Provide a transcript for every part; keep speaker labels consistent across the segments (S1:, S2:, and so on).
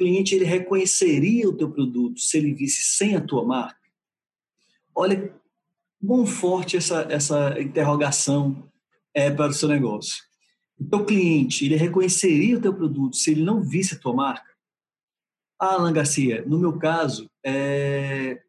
S1: cliente ele reconheceria o teu produto se ele visse sem a tua marca? Olha quão forte essa, essa interrogação é para o seu negócio. O teu cliente, ele reconheceria o teu produto se ele não visse a tua marca? Ah, Alan Garcia, no meu caso, é...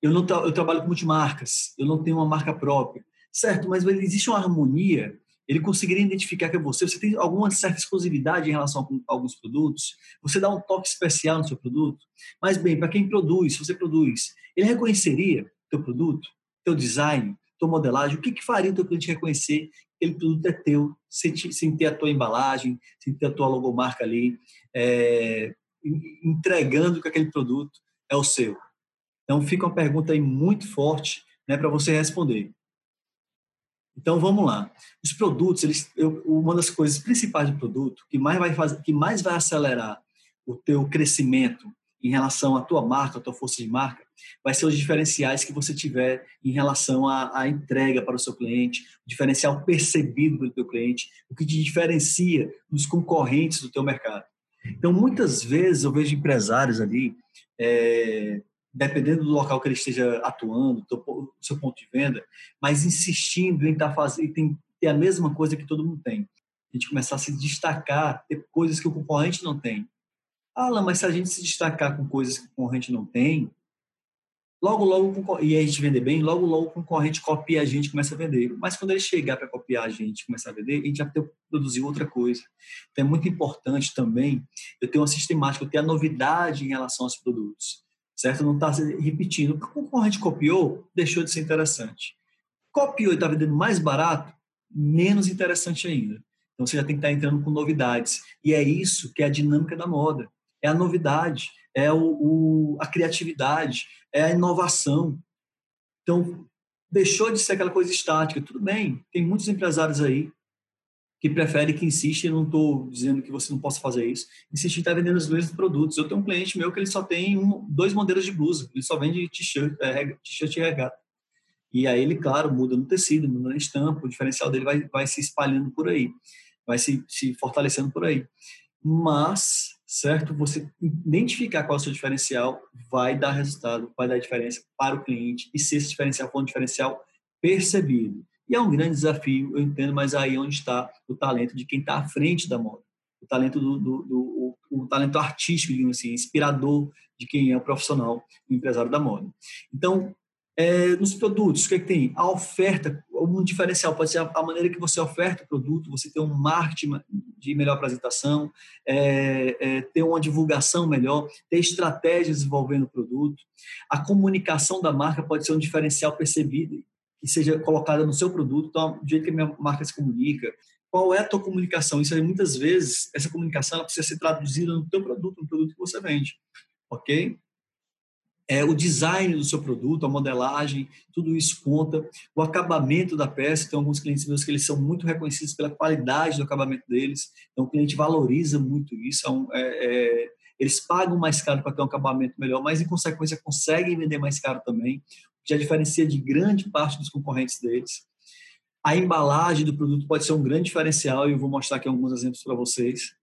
S1: eu, não eu trabalho com multimarcas, eu não tenho uma marca própria. Certo, mas existe uma harmonia ele conseguiria identificar que é você, você tem alguma certa exclusividade em relação a alguns produtos, você dá um toque especial no seu produto. Mas bem, para quem produz, se você produz, ele reconheceria teu produto, teu design, tua modelagem, o que, que faria o teu cliente reconhecer que aquele produto é teu, sem, sem ter a tua embalagem, sem ter a tua logomarca ali, é, entregando que aquele produto é o seu. Então fica uma pergunta aí muito forte né, para você responder. Então vamos lá. Os produtos, eles, eu, uma das coisas principais do produto que mais vai fazer, que mais vai acelerar o teu crescimento em relação à tua marca, à tua força de marca, vai ser os diferenciais que você tiver em relação à, à entrega para o seu cliente, o diferencial percebido pelo teu cliente, o que te diferencia dos concorrentes do teu mercado. Então, muitas vezes eu vejo empresários ali é, dependendo do local que ele esteja atuando, do seu ponto de venda, mas insistindo em tá fazendo, tem ter a mesma coisa que todo mundo tem. A gente começar a se destacar, ter coisas que o concorrente não tem. Ah, mas se a gente se destacar com coisas que o concorrente não tem, logo, logo, e a gente vender bem, logo, logo o concorrente copia a gente e começa a vender. Mas quando ele chegar para copiar a gente e começar a vender, a gente já produzir outra coisa. Então é muito importante também eu ter uma sistemática, eu ter a novidade em relação aos produtos certo? Não está repetindo. O concorrente copiou, deixou de ser interessante. Copiou e está vendendo mais barato, menos interessante ainda. Então você já tem que estar tá entrando com novidades. E é isso que é a dinâmica da moda. É a novidade, é o, o, a criatividade, é a inovação. Então, deixou de ser aquela coisa estática. Tudo bem, tem muitos empresários aí que prefere, que insiste, não estou dizendo que você não possa fazer isso, insiste em estar vendendo os mesmos produtos. Eu tenho um cliente meu que ele só tem um, dois modelos de blusa, ele só vende t-shirt é, e regata. E aí ele, claro, muda no tecido, muda na estampa, o diferencial dele vai, vai se espalhando por aí, vai se, se fortalecendo por aí. Mas, certo, você identificar qual é o seu diferencial vai dar resultado, vai dar diferença para o cliente, e se esse diferencial for um diferencial percebido. E é um grande desafio, eu entendo, mas aí é onde está o talento de quem está à frente da moda. O talento do, do, do o, o, talento artístico, digamos assim, inspirador de quem é o profissional, o empresário da moda. Então, é, nos produtos, o que, é que tem? A oferta, um diferencial pode ser a, a, maneira que você oferta o produto, você ter um marketing de melhor apresentação, é, é, ter uma divulgação melhor, ter estratégias envolvendo o produto. A comunicação da marca pode ser um diferencial percebido que seja colocada no seu produto, então, do jeito que a minha marca se comunica, qual é a tua comunicação? Isso aí, muitas vezes, essa comunicação precisa ser traduzida no teu produto, no produto que você vende, ok? É, o design do seu produto, a modelagem, tudo isso conta. O acabamento da peça, tem alguns clientes meus que eles são muito reconhecidos pela qualidade do acabamento deles, então o cliente valoriza muito isso. É, é, é eles pagam mais caro para ter um acabamento melhor, mas em consequência conseguem vender mais caro também já diferencia de grande parte dos concorrentes deles. A embalagem do produto pode ser um grande diferencial e eu vou mostrar aqui alguns exemplos para vocês.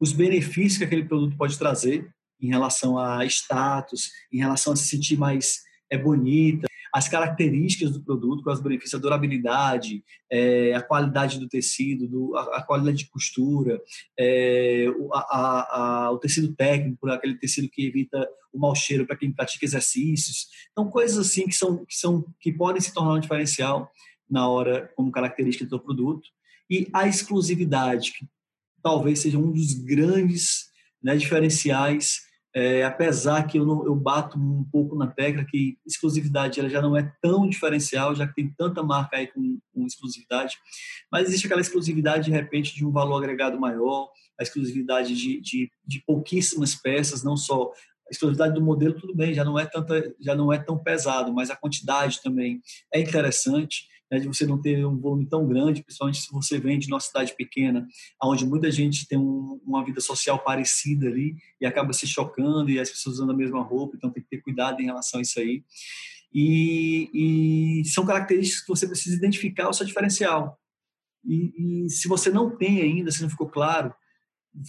S1: Os benefícios que aquele produto pode trazer em relação a status, em relação a se sentir mais é bonita, as características do produto, com os benefícios, a durabilidade, é, a qualidade do tecido, do, a, a, qualidade de costura, é, a, a, o tecido técnico, aquele tecido que evita o mau cheiro para quem pratica exercícios. Então, coisas assim que, são, que, são, que podem se tornar um diferencial na hora como característica do produto. E a exclusividade, que talvez seja um dos grandes né, diferenciais é, apesar que eu, não, eu bato um pouco na tecla que exclusividade ela já não é tão diferencial, já que tem tanta marca aí com, com exclusividade, mas existe aquela exclusividade de repente de um valor agregado maior, a exclusividade de, de, de pouquíssimas peças, não só a exclusividade do modelo tudo bem, já não é tanta, já não é tão pesado, mas a quantidade também é interessante né, de você não ter um volume tão grande, principalmente se você vem de uma cidade pequena, onde muita gente tem um, uma vida social parecida ali e acaba se chocando e as pessoas usando a mesma roupa, então tem que ter cuidado em relação a isso aí. E, e são características que você precisa identificar o seu diferencial. E, e, se você não tem ainda, se não ficou claro,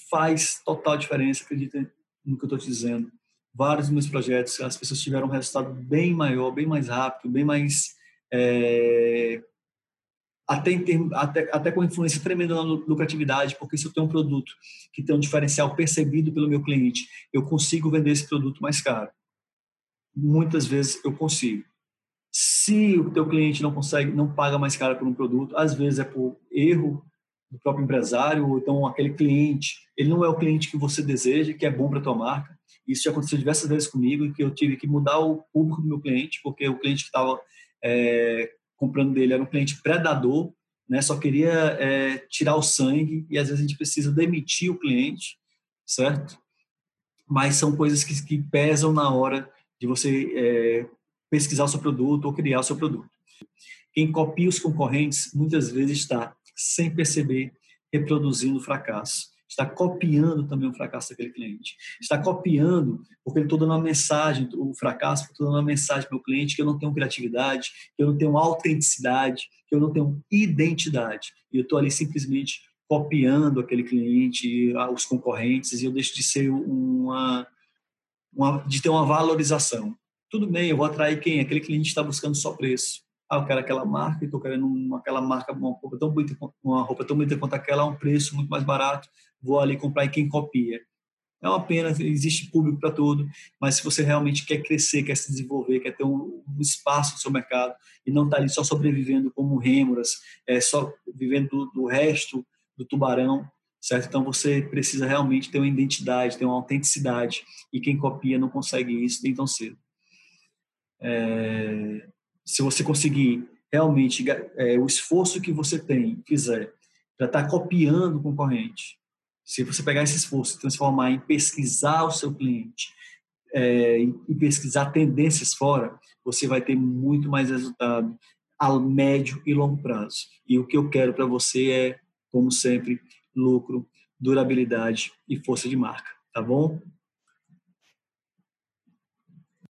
S1: faz total diferença, acredita no que eu estou te dizendo. Vários dos meus projetos, as pessoas tiveram um resultado bem maior, bem mais rápido, bem mais é, até, até, até com influência tremenda na lucratividade, porque se eu tenho um produto que tem um diferencial percebido pelo meu cliente, eu consigo vender esse produto mais caro. Muitas vezes eu consigo. Se o teu cliente não consegue, não paga mais caro por um produto, às vezes é por erro do próprio empresário, ou então aquele cliente, ele não é o cliente que você deseja, que é bom para tua marca. Isso já aconteceu diversas vezes comigo, que eu tive que mudar o público do meu cliente, porque o cliente que estava é, comprando dele era um cliente predador, né? Só queria é, tirar o sangue e às vezes a gente precisa demitir o cliente, certo? Mas são coisas que, que pesam na hora de você é, pesquisar o seu produto ou criar o seu produto. Quem copia os concorrentes muitas vezes está, sem perceber, reproduzindo o fracasso. Está copiando também o fracasso daquele cliente. Está copiando, porque ele está dando uma mensagem, o fracasso, estou dando uma mensagem para o cliente que eu não tenho criatividade, que eu não tenho autenticidade, que eu não tenho identidade. E eu estou ali simplesmente copiando aquele cliente, os concorrentes, e eu deixo de ser uma, uma de ter uma valorização tudo bem, eu vou atrair quem? Aquele cliente está buscando só preço. Ah, eu quero aquela marca, estou querendo uma, aquela marca, uma roupa tão bonita, uma roupa tão bonita quanto aquela, a um preço muito mais barato, vou ali comprar e quem copia. É uma pena, existe público para tudo, mas se você realmente quer crescer, quer se desenvolver, quer ter um, um espaço no seu mercado e não está ali só sobrevivendo como rêmoras, é só vivendo do, do resto do tubarão, certo? Então você precisa realmente ter uma identidade, ter uma autenticidade e quem copia não consegue isso nem tão cedo é, se você conseguir realmente é, o esforço que você tem, fizer, para estar tá copiando o concorrente, se você pegar esse esforço e transformar em pesquisar o seu cliente, é, e pesquisar tendências fora, você vai ter muito mais resultado a médio e longo prazo. E o que eu quero para você é, como sempre, lucro, durabilidade e força de marca, tá bom?